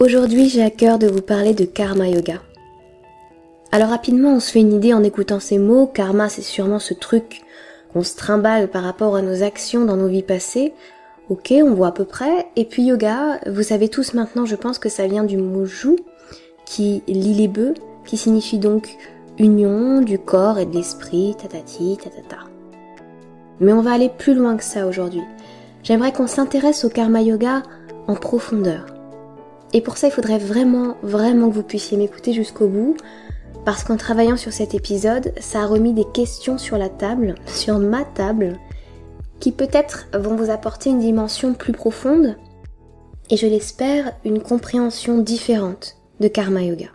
Aujourd'hui, j'ai à cœur de vous parler de karma yoga. Alors rapidement, on se fait une idée en écoutant ces mots. Karma, c'est sûrement ce truc qu'on se trimballe par rapport à nos actions dans nos vies passées. Ok, on voit à peu près. Et puis yoga, vous savez tous maintenant, je pense que ça vient du mot jou, qui lit les bœufs, qui signifie donc union du corps et de l'esprit, tatati, tatata. Mais on va aller plus loin que ça aujourd'hui. J'aimerais qu'on s'intéresse au karma yoga en profondeur. Et pour ça, il faudrait vraiment, vraiment que vous puissiez m'écouter jusqu'au bout, parce qu'en travaillant sur cet épisode, ça a remis des questions sur la table, sur ma table, qui peut-être vont vous apporter une dimension plus profonde, et je l'espère, une compréhension différente de Karma Yoga.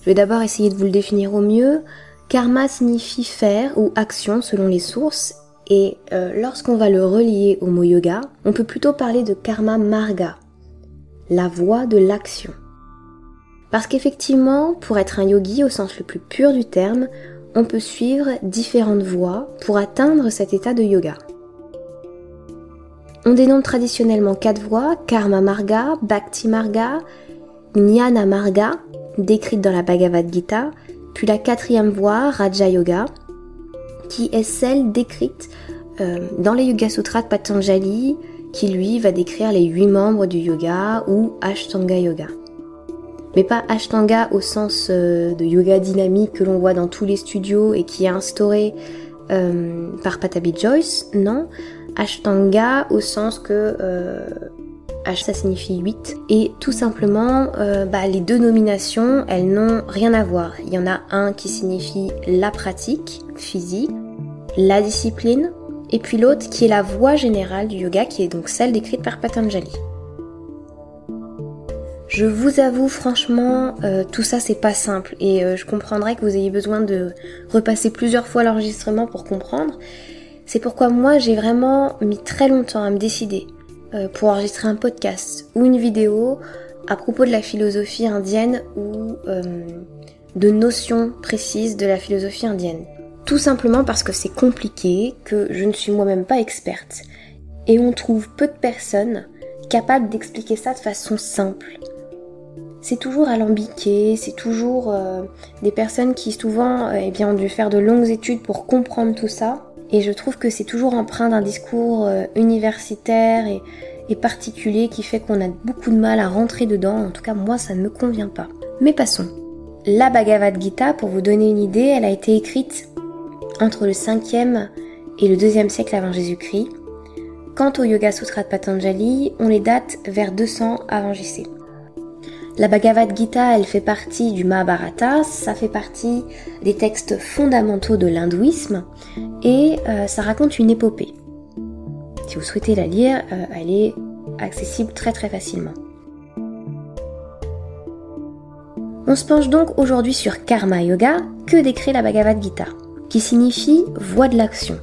Je vais d'abord essayer de vous le définir au mieux. Karma signifie faire ou action selon les sources et euh, lorsqu'on va le relier au mot yoga, on peut plutôt parler de karma marga, la voie de l'action. Parce qu'effectivement, pour être un yogi au sens le plus pur du terme, on peut suivre différentes voies pour atteindre cet état de yoga. On dénomme traditionnellement quatre voies, Karma Marga, Bhakti Marga, Jnana Marga, décrite dans la Bhagavad Gita, puis la quatrième voie, Raja Yoga, qui est celle décrite euh, dans les Yoga Sutras de Patanjali, qui lui va décrire les huit membres du yoga ou Ashtanga Yoga. Mais pas Ashtanga au sens euh, de yoga dynamique que l'on voit dans tous les studios et qui est instauré euh, par Patabi Joyce, non. Ashtanga au sens que H ça signifie 8 et tout simplement bah, les deux nominations elles n'ont rien à voir. Il y en a un qui signifie la pratique physique la discipline, et puis l'autre qui est la voie générale du yoga, qui est donc celle décrite par Patanjali. Je vous avoue franchement, euh, tout ça c'est pas simple et euh, je comprendrais que vous ayez besoin de repasser plusieurs fois l'enregistrement pour comprendre. C'est pourquoi moi j'ai vraiment mis très longtemps à me décider euh, pour enregistrer un podcast ou une vidéo à propos de la philosophie indienne ou de notions précises de la philosophie indienne. Tout simplement parce que c'est compliqué, que je ne suis moi-même pas experte, et on trouve peu de personnes capables d'expliquer ça de façon simple. C'est toujours alambiqué, c'est toujours euh, des personnes qui souvent euh, eh bien, ont dû faire de longues études pour comprendre tout ça, et je trouve que c'est toujours empreint d'un discours euh, universitaire et, et particulier qui fait qu'on a beaucoup de mal à rentrer dedans, en tout cas moi ça ne me convient pas. Mais passons. La Bhagavad Gita, pour vous donner une idée, elle a été écrite entre le 5e et le 2e siècle avant Jésus-Christ. Quant au Yoga Sutra de Patanjali, on les date vers 200 avant JC. La Bhagavad Gita, elle fait partie du Mahabharata, ça fait partie des textes fondamentaux de l'hindouisme et euh, ça raconte une épopée. Si vous souhaitez la lire, euh, elle est accessible très très facilement. On se penche donc aujourd'hui sur Karma Yoga, que décrit la Bhagavad Gita? Qui signifie voie de l'action.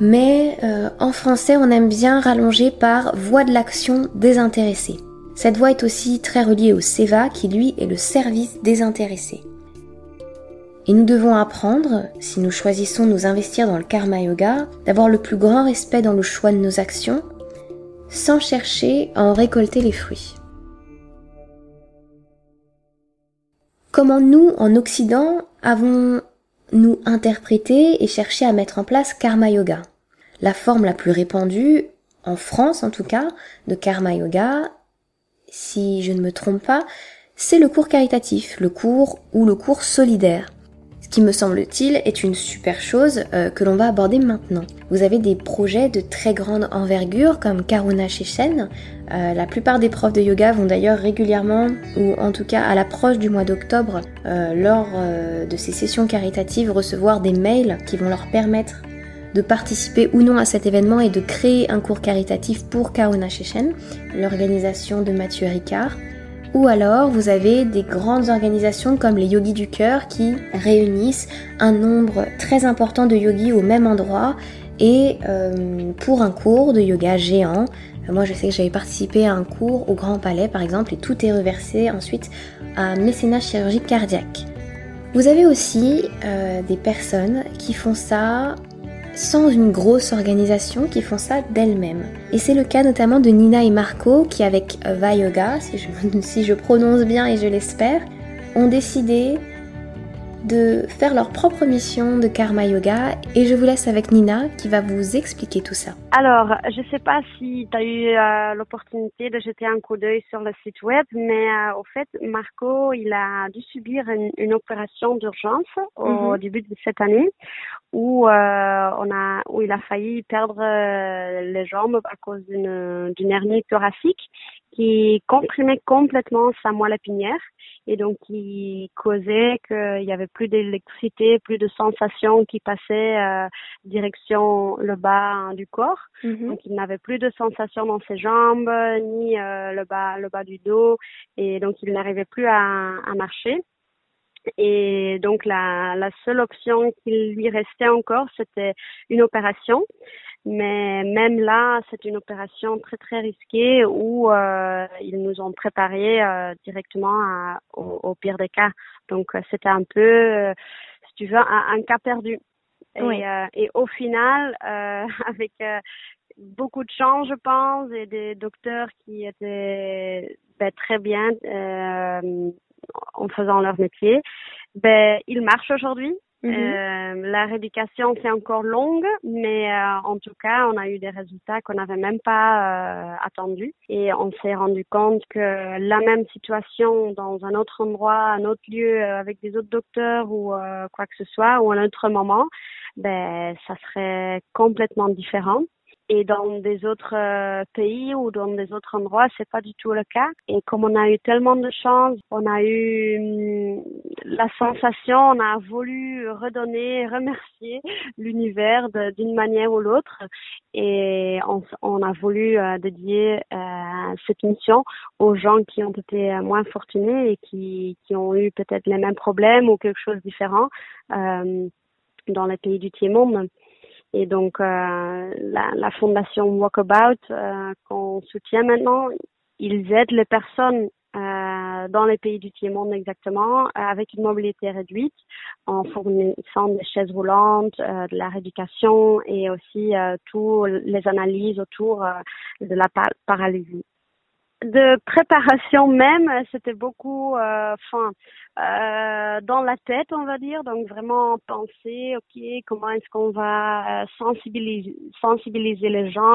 Mais euh, en français, on aime bien rallonger par voie de l'action désintéressée. Cette voie est aussi très reliée au seva qui lui est le service désintéressé. Et nous devons apprendre, si nous choisissons de nous investir dans le karma yoga, d'avoir le plus grand respect dans le choix de nos actions, sans chercher à en récolter les fruits. Comment nous, en Occident, avons nous interpréter et chercher à mettre en place Karma Yoga. La forme la plus répandue, en France en tout cas, de Karma Yoga, si je ne me trompe pas, c'est le cours caritatif, le cours ou le cours solidaire qui me semble-t-il est une super chose euh, que l'on va aborder maintenant. Vous avez des projets de très grande envergure comme Karuna Shechen. Euh, la plupart des profs de yoga vont d'ailleurs régulièrement, ou en tout cas à l'approche du mois d'octobre, euh, lors de ces sessions caritatives, recevoir des mails qui vont leur permettre de participer ou non à cet événement et de créer un cours caritatif pour Karuna Shechen, l'organisation de Mathieu Ricard. Ou alors vous avez des grandes organisations comme les yogis du cœur qui réunissent un nombre très important de yogis au même endroit et euh, pour un cours de yoga géant. Moi je sais que j'avais participé à un cours au Grand Palais par exemple et tout est reversé ensuite à mécénat chirurgique cardiaque. Vous avez aussi euh, des personnes qui font ça sans une grosse organisation qui font ça d'elles-mêmes. Et c'est le cas notamment de Nina et Marco qui avec Vayoga, si je, si je prononce bien et je l'espère, ont décidé de faire leur propre mission de karma yoga et je vous laisse avec Nina qui va vous expliquer tout ça. Alors, je sais pas si tu as eu euh, l'opportunité de jeter un coup d'œil sur le site web, mais euh, au fait, Marco, il a dû subir une, opération d'urgence au mhm. début de cette année où euh, on a où il a failli perdre les jambes à cause d'une d'une hernie thoracique qui comprimait complètement sa moelle épinière et donc qui causait qu'il y avait plus d'électricité, plus de sensations qui passaient euh, direction le bas du corps. Mm-hmm. Donc il n'avait plus de sensations dans ses jambes ni euh, le bas le bas du dos et donc il n'arrivait plus à, à marcher. Et donc la, la seule option qui lui restait encore, c'était une opération. Mais même là, c'est une opération très très risquée où euh, ils nous ont préparé euh, directement à, au, pire des cas. Donc euh, c'était un peu, euh, si tu veux, un, cas perdu. Et, et au final, avec beaucoup de chance, je pense, et des docteurs qui étaient ben, très bien en faisant leur métier, ben, ils marchent aujourd'hui. Mhm. Euh, la rééducation c'est encore longue, mais euh, en tout cas, on a eu des résultats qu'on n'avait même pas euh, attendus et on s'est rendu compte que la même situation dans un autre endroit, un autre lieu, avec des autres docteurs ou quoi que ce soit, ou à un autre moment, ben ça serait complètement différent. Et dans des autres euh, pays ou dans des autres endroits, c'est pas du tout le cas. Et comme on a eu tellement de chance, on a eu hum, la sensation, on a voulu redonner, remercier l'univers d'une manière ou l'autre. Et on, a voulu euh, dédier euh, cette mission aux gens qui ont été moins fortunés et qui, qui ont eu peut-être les mêmes problèmes ou quelque chose de différent dans les pays du tiers-monde. Et donc, euh, la, la, fondation Walkabout euh, qu'on soutient maintenant, ils aident les personnes euh, dans les pays du tiers-monde exactement, avec une mobilité réduite, en fournissant des chaises roulantes, euh, de la rééducation et aussi euh, toutes les analyses autour de la paralysie de préparation même, c'était beaucoup, enfin, euh, dans la tête, on va dire. Donc vraiment penser, ok, comment est-ce qu'on va euh, sensibiliser, sensibiliser les gens.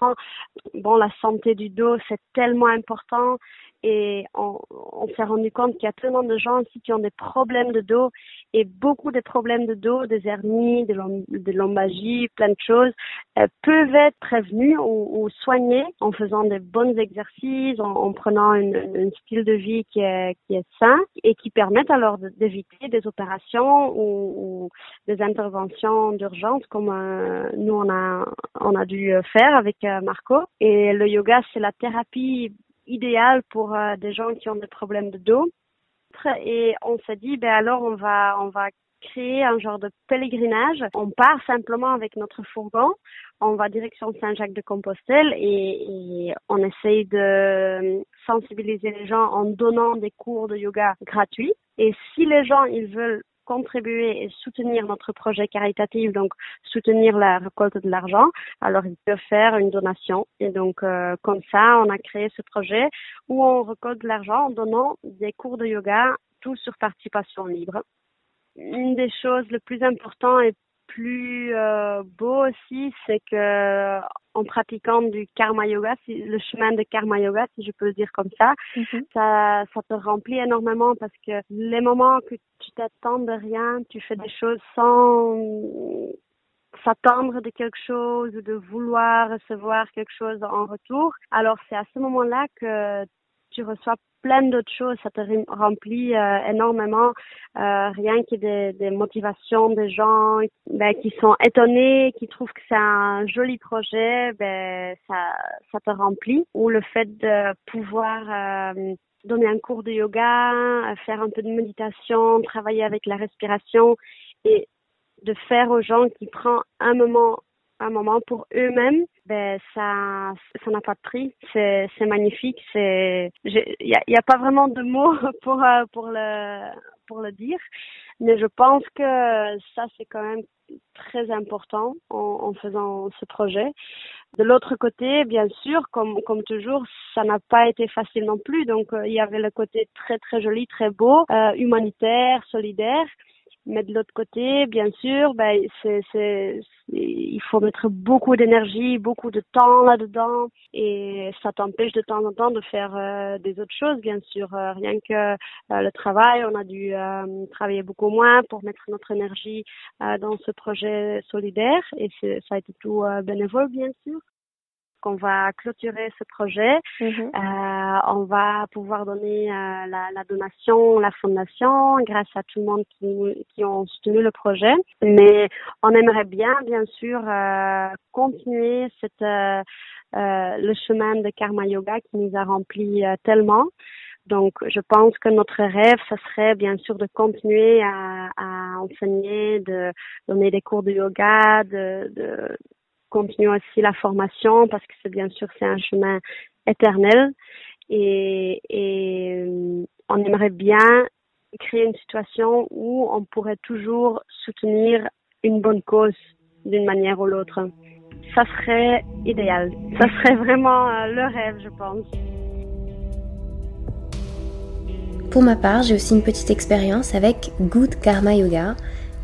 Bon, la santé du dos, c'est tellement important et on, on s'est rendu compte qu'il y a tellement de gens aussi qui ont des problèmes de dos et beaucoup de problèmes de dos, des hernies, des, lombagies, plein de choses euh, peuvent être prévenus ou, ou, soignés en faisant des bons exercices, en, prenant une, un style de vie qui est, qui est sain et qui permettent alors d'éviter des opérations ou, ou, des interventions d'urgence comme euh, nous on a on a dû faire avec euh, Marco. Et le yoga c'est la thérapie idéal pour euh, des gens qui ont des problèmes de dos. Et on s'est dit, ben alors on va, on va créer un genre de pèlerinage. On part simplement avec notre fourgon, on va direction Saint-Jacques-de-Compostelle et, et, on essaye de sensibiliser les gens en donnant des cours de yoga gratuits. Et si les gens ils veulent contribuer et soutenir notre projet caritatif, donc soutenir la récolte de l'argent, alors ils peuvent faire une donation. Et donc euh, comme ça, on a créé ce projet où on récolte de l'argent en donnant des cours de yoga, tout sur participation libre. Une des choses les plus importantes et plus euh, beau aussi, c'est que en pratiquant du karma yoga, le chemin de karma yoga, si je peux le dire comme ça, mhm. ça, ça te remplit énormément parce que les moments que tu t'attends de rien, tu fais des choses sans s'attendre de quelque chose ou de vouloir recevoir quelque chose en retour. Alors c'est à ce moment-là que tu reçois plein d'autres choses, ça te remplit euh, énormément, euh, rien que des, des, motivations des gens ben, qui sont étonnés, qui trouvent que c'est un joli projet, ben ça, ça te remplit. Ou le fait de pouvoir euh, donner un cours de yoga, faire un peu de méditation, travailler avec la respiration et de faire aux gens qui prennent un moment un moment pour eux-mêmes, ben ça ça n'a pas de prix. C'est c'est magnifique. C'est il y a, y a pas vraiment de mots pour euh, pour le pour le dire. Mais je pense que ça, c'est quand même très important en, en, faisant ce projet. De l'autre côté, bien sûr, comme, comme toujours, ça n'a pas été facile non plus. Donc, euh, il y avait le côté très, très joli, très beau, euh, humanitaire, solidaire. Mais de l'autre côté, bien sûr, ben, c'est, il faut mettre beaucoup d'énergie, beaucoup de temps là-dedans, et ça t'empêche de temps en temps de faire euh, des autres choses, bien sûr. Euh, rien que euh, le travail, on a dû travailler beaucoup moins pour mettre notre énergie dans ce projet solidaire, et ça a été tout bénévole, bien sûr qu'on va clôturer ce projet. Mhm. Euh, on va pouvoir donner euh, la, la, donation, la fondation, grâce à tout le monde qui, qui ont soutenu le projet. Mais on aimerait bien, bien sûr, euh, continuer cette, euh, euh, le chemin de Karma Yoga qui nous a rempli tellement. Donc, je pense que notre rêve, ce serait bien sûr de continuer à, à enseigner, de donner des cours de yoga, de, de continuer aussi la formation parce que c'est bien sûr c'est un chemin éternel et, et euh, on aimerait bien créer une situation où on pourrait toujours soutenir une bonne cause d'une manière ou l'autre. Ça serait idéal. Ça serait vraiment euh, le rêve, je pense. Pour ma part, j'ai aussi une petite expérience avec Good Karma Yoga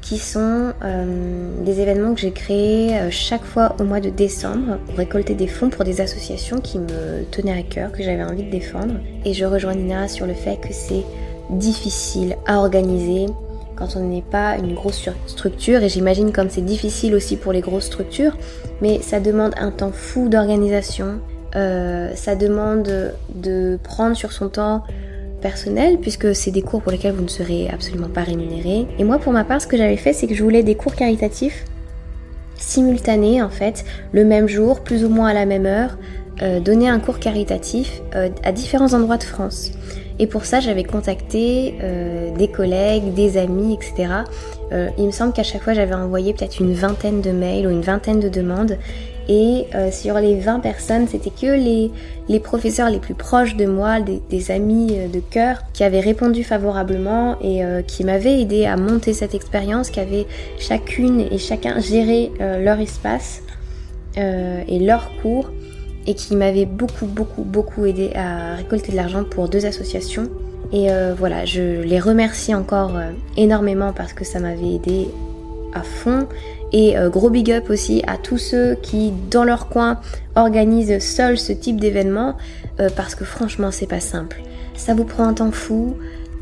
qui sont euh, des événements que j'ai créés euh, chaque fois au mois de décembre pour récolter des fonds pour des associations qui me tenaient à cœur, que j'avais envie de défendre. Et je rejoins Nina sur le fait que c'est difficile à organiser quand on n'est pas une grosse structure et j'imagine comme c'est difficile aussi pour les grosses structures, mais ça demande un temps fou d'organisation, euh, ça demande de prendre sur son temps personnel puisque c'est des cours pour lesquels vous ne serez absolument pas rémunéré. Et moi pour ma part ce que j'avais fait c'est que je voulais des cours caritatifs simultanés en fait, le même jour, plus ou moins à la même heure, euh, donner un cours caritatif euh, à différents endroits de France. Et pour ça, j'avais contacté euh, des collègues, des amis, etc. il me semble qu'à chaque fois, j'avais envoyé peut-être une vingtaine de mails ou une vingtaine de demandes. Et euh, sur les 20 personnes, c'était que les, professeurs les plus proches de moi, des, amis euh, de cœur, qui avaient répondu favorablement et euh, qui m'avaient aidé à monter cette expérience, qui avaient chacune et chacun géré leur espace et leur cours, et qui m'avaient beaucoup, beaucoup, beaucoup aidé à récolter de l'argent pour deux associations. Et voilà, je les remercie encore énormément parce que ça m'avait aidé à fond et euh, gros big up aussi à tous ceux qui, dans leur coin, organisent seuls ce type d'événement, euh, parce que franchement, c'est pas simple. Ça vous prend un temps fou.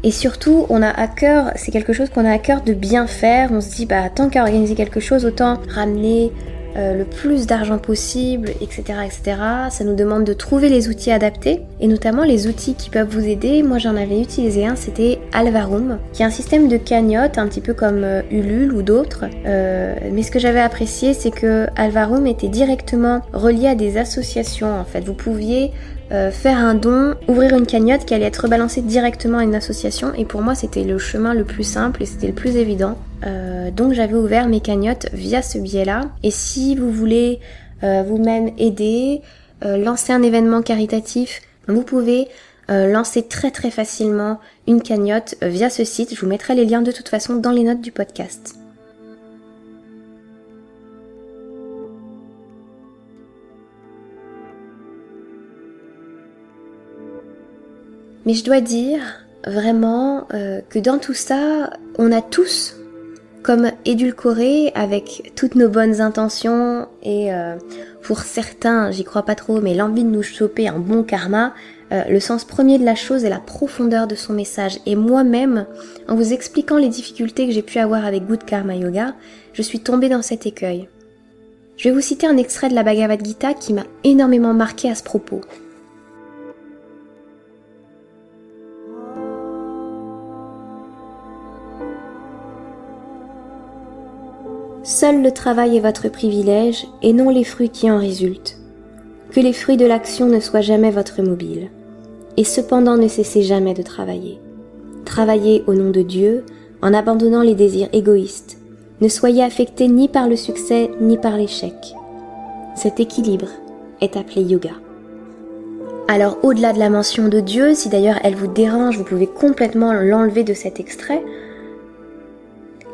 Et surtout, on a à cœur, c'est quelque chose qu'on a à cœur de bien faire. On se dit, bah, tant qu'à organiser quelque chose, autant ramener euh, le plus d'argent possible, etc., etc. Ça nous demande de trouver les outils adaptés et notamment les outils qui peuvent vous aider. Moi, j'en avais utilisé un, c'était Alvarum, qui est un système de cagnotte, un petit peu comme euh, Ulule ou d'autres. Euh, mais ce que j'avais apprécié, c'est que Alvarum était directement relié à des associations. En fait, vous pouviez euh, faire un don, ouvrir une cagnotte qui allait être rebalancée directement à une association. Et pour moi, c'était le chemin le plus simple et c'était le plus évident. Euh, donc j'avais ouvert mes cagnottes via ce biais-là. Et si vous voulez vous-même aider, lancer un événement caritatif, vous pouvez lancer très très facilement une cagnotte via ce site. Je vous mettrai les liens de toute façon dans les notes du podcast. Mais je dois dire vraiment euh, que dans tout ça, on a tous comme édulcoré avec toutes nos bonnes intentions et euh, pour certains, j'y crois pas trop, mais l'envie de nous choper un bon karma, euh, le sens premier de la chose est la profondeur de son message. Et moi-même, en vous expliquant les difficultés que j'ai pu avoir avec Good Karma Yoga, je suis tombée dans cet écueil. Je vais vous citer un extrait de la Bhagavad Gita qui m'a énormément marqué à ce propos. Seul le travail est votre privilège et non les fruits qui en résultent. Que les fruits de l'action ne soient jamais votre mobile. Et cependant ne cessez jamais de travailler. Travaillez au nom de Dieu en abandonnant les désirs égoïstes. Ne soyez affectés ni par le succès ni par l'échec. Cet équilibre est appelé yoga. Alors au-delà de la mention de Dieu, si d'ailleurs elle vous dérange, vous pouvez complètement l'enlever de cet extrait,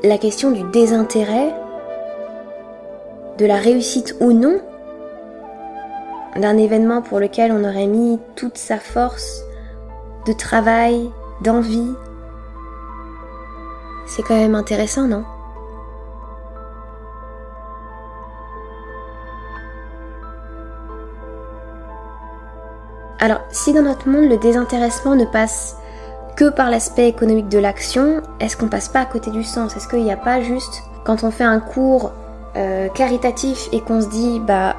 la question du désintérêt, de la réussite ou non d'un événement pour lequel on aurait mis toute sa force de travail, d'envie. C'est quand même intéressant, non? Alors, si dans notre monde le désintéressement ne passe que par l'aspect économique de l'action, est-ce qu'on passe pas à côté du sens? Est-ce qu'il n'y a pas juste, quand on fait un cours euh, caritatif et qu'on se dit, bah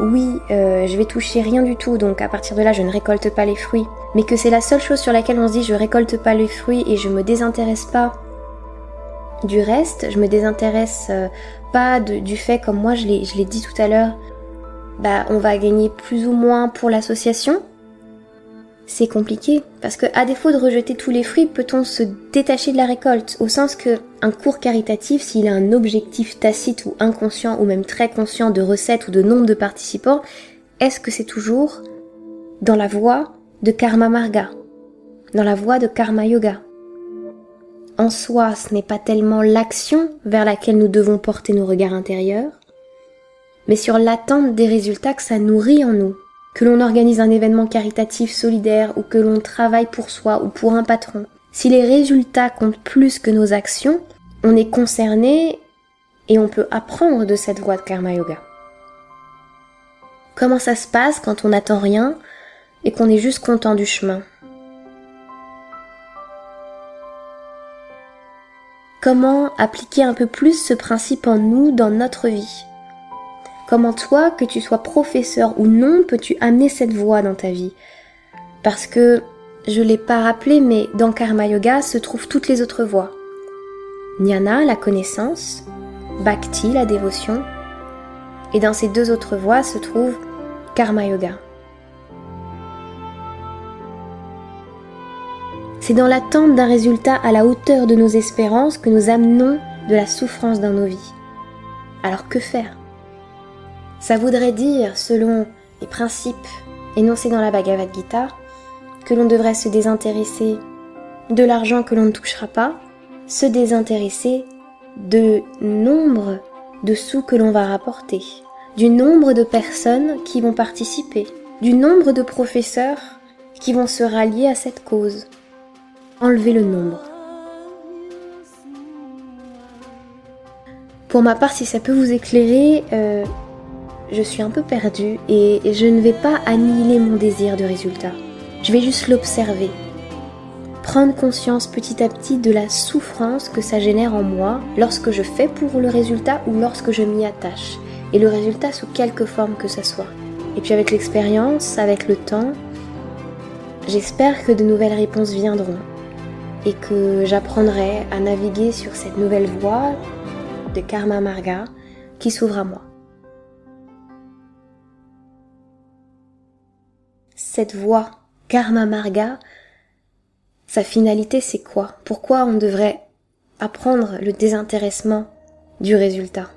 oui, euh, je vais toucher rien du tout, donc à partir de là, je ne récolte pas les fruits, mais que c'est la seule chose sur laquelle on se dit, je récolte pas les fruits et je me désintéresse pas du reste, je me désintéresse euh, pas du fait, comme moi je l'ai dit tout à l'heure, bah on va gagner plus ou moins pour l'association, c'est compliqué parce que à défaut de rejeter tous les fruits, peut-on se détacher de la récolte au sens que un cours caritatif, s'il a un objectif tacite ou inconscient ou même très conscient de recettes ou de nombre de participants, est-ce que c'est toujours dans la voie de karma marga, dans la voie de karma yoga? En soi, ce n'est pas tellement l'action vers laquelle nous devons porter nos regards intérieurs, mais sur l'attente des résultats que ça nourrit en nous. Que l'on organise un événement caritatif solidaire ou que l'on travaille pour soi ou pour un patron. Si les résultats comptent plus que nos actions, on est concerné et on peut apprendre de cette voie de karma yoga. Comment ça se passe quand on n'attend rien et qu'on est juste content du chemin? Comment appliquer un peu plus ce principe en nous dans notre vie? Comment toi, que tu sois professeur ou non, peux-tu amener cette voie dans ta vie? Parce que, je l'ai pas rappelé, mais dans Karma Yoga se trouvent toutes les autres voies. Jnana, la connaissance, Bhakti, la dévotion, et dans ces deux autres voies se trouve Karma Yoga. C'est dans l'attente d'un résultat à la hauteur de nos espérances que nous amenons de la souffrance dans nos vies. Alors que faire? Ça voudrait dire, selon les principes énoncés dans la Bhagavad Gita, que l'on devrait se désintéresser de l'argent que l'on ne touchera pas, se désintéresser de nombre de sous que l'on va rapporter, du nombre de personnes qui vont participer, du nombre de professeurs qui vont se rallier à cette cause. Enlever le nombre. Pour ma part, si ça peut vous éclairer, euh, je suis un peu perdue et je ne vais pas annihiler mon désir de résultat. Je vais juste l'observer. Prendre conscience petit à petit de la souffrance que ça génère en moi lorsque je fais pour le résultat ou lorsque je m'y attache. Et le résultat sous quelque forme que ce soit. Et puis avec l'expérience, avec le temps, j'espère que de nouvelles réponses viendront et que j'apprendrai à naviguer sur cette nouvelle voie de Karma Marga qui s'ouvre à moi. Cette voie, Karma Marga, sa finalité c'est quoi? Pourquoi on devrait apprendre le désintéressement du résultat?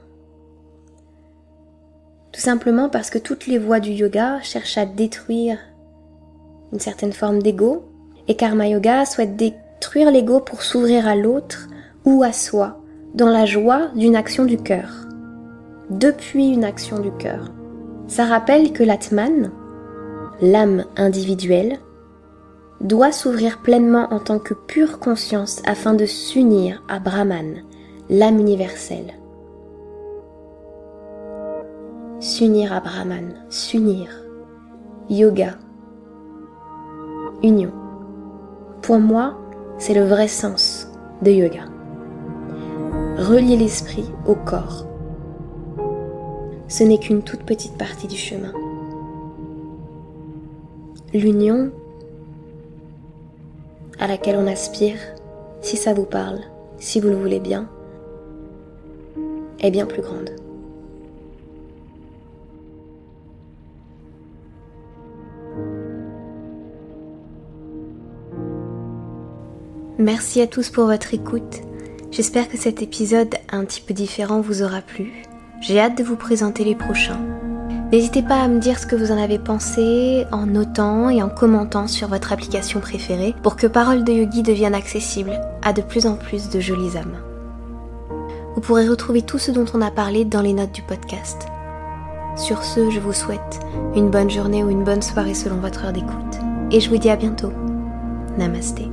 Tout simplement parce que toutes les voies du yoga cherchent à détruire une certaine forme d'ego et Karma Yoga souhaite détruire l'ego pour s'ouvrir à l'autre ou à soi dans la joie d'une action du cœur. Depuis une action du cœur. Ça rappelle que l'Atman, l'âme individuelle, doit s'ouvrir pleinement en tant que pure conscience afin de s'unir à Brahman, l'âme universelle. S'unir à Brahman, s'unir, yoga, union. Pour moi, c'est le vrai sens de yoga. Relier l'esprit au corps. Ce n'est qu'une toute petite partie du chemin l'union à laquelle on aspire, si ça vous parle, si vous le voulez bien, est bien plus grande. Merci à tous pour votre écoute. J'espère que cet épisode un petit peu différent vous aura plu. J'ai hâte de vous présenter les prochains. N'hésitez pas à me dire ce que vous en avez pensé en notant et en commentant sur votre application préférée pour que Parole de Yogi devienne accessible à de plus en plus de jolies âmes. Vous pourrez retrouver tout ce dont on a parlé dans les notes du podcast. Sur ce, je vous souhaite une bonne journée ou une bonne soirée selon votre heure d'écoute. Et je vous dis à bientôt. Namasté.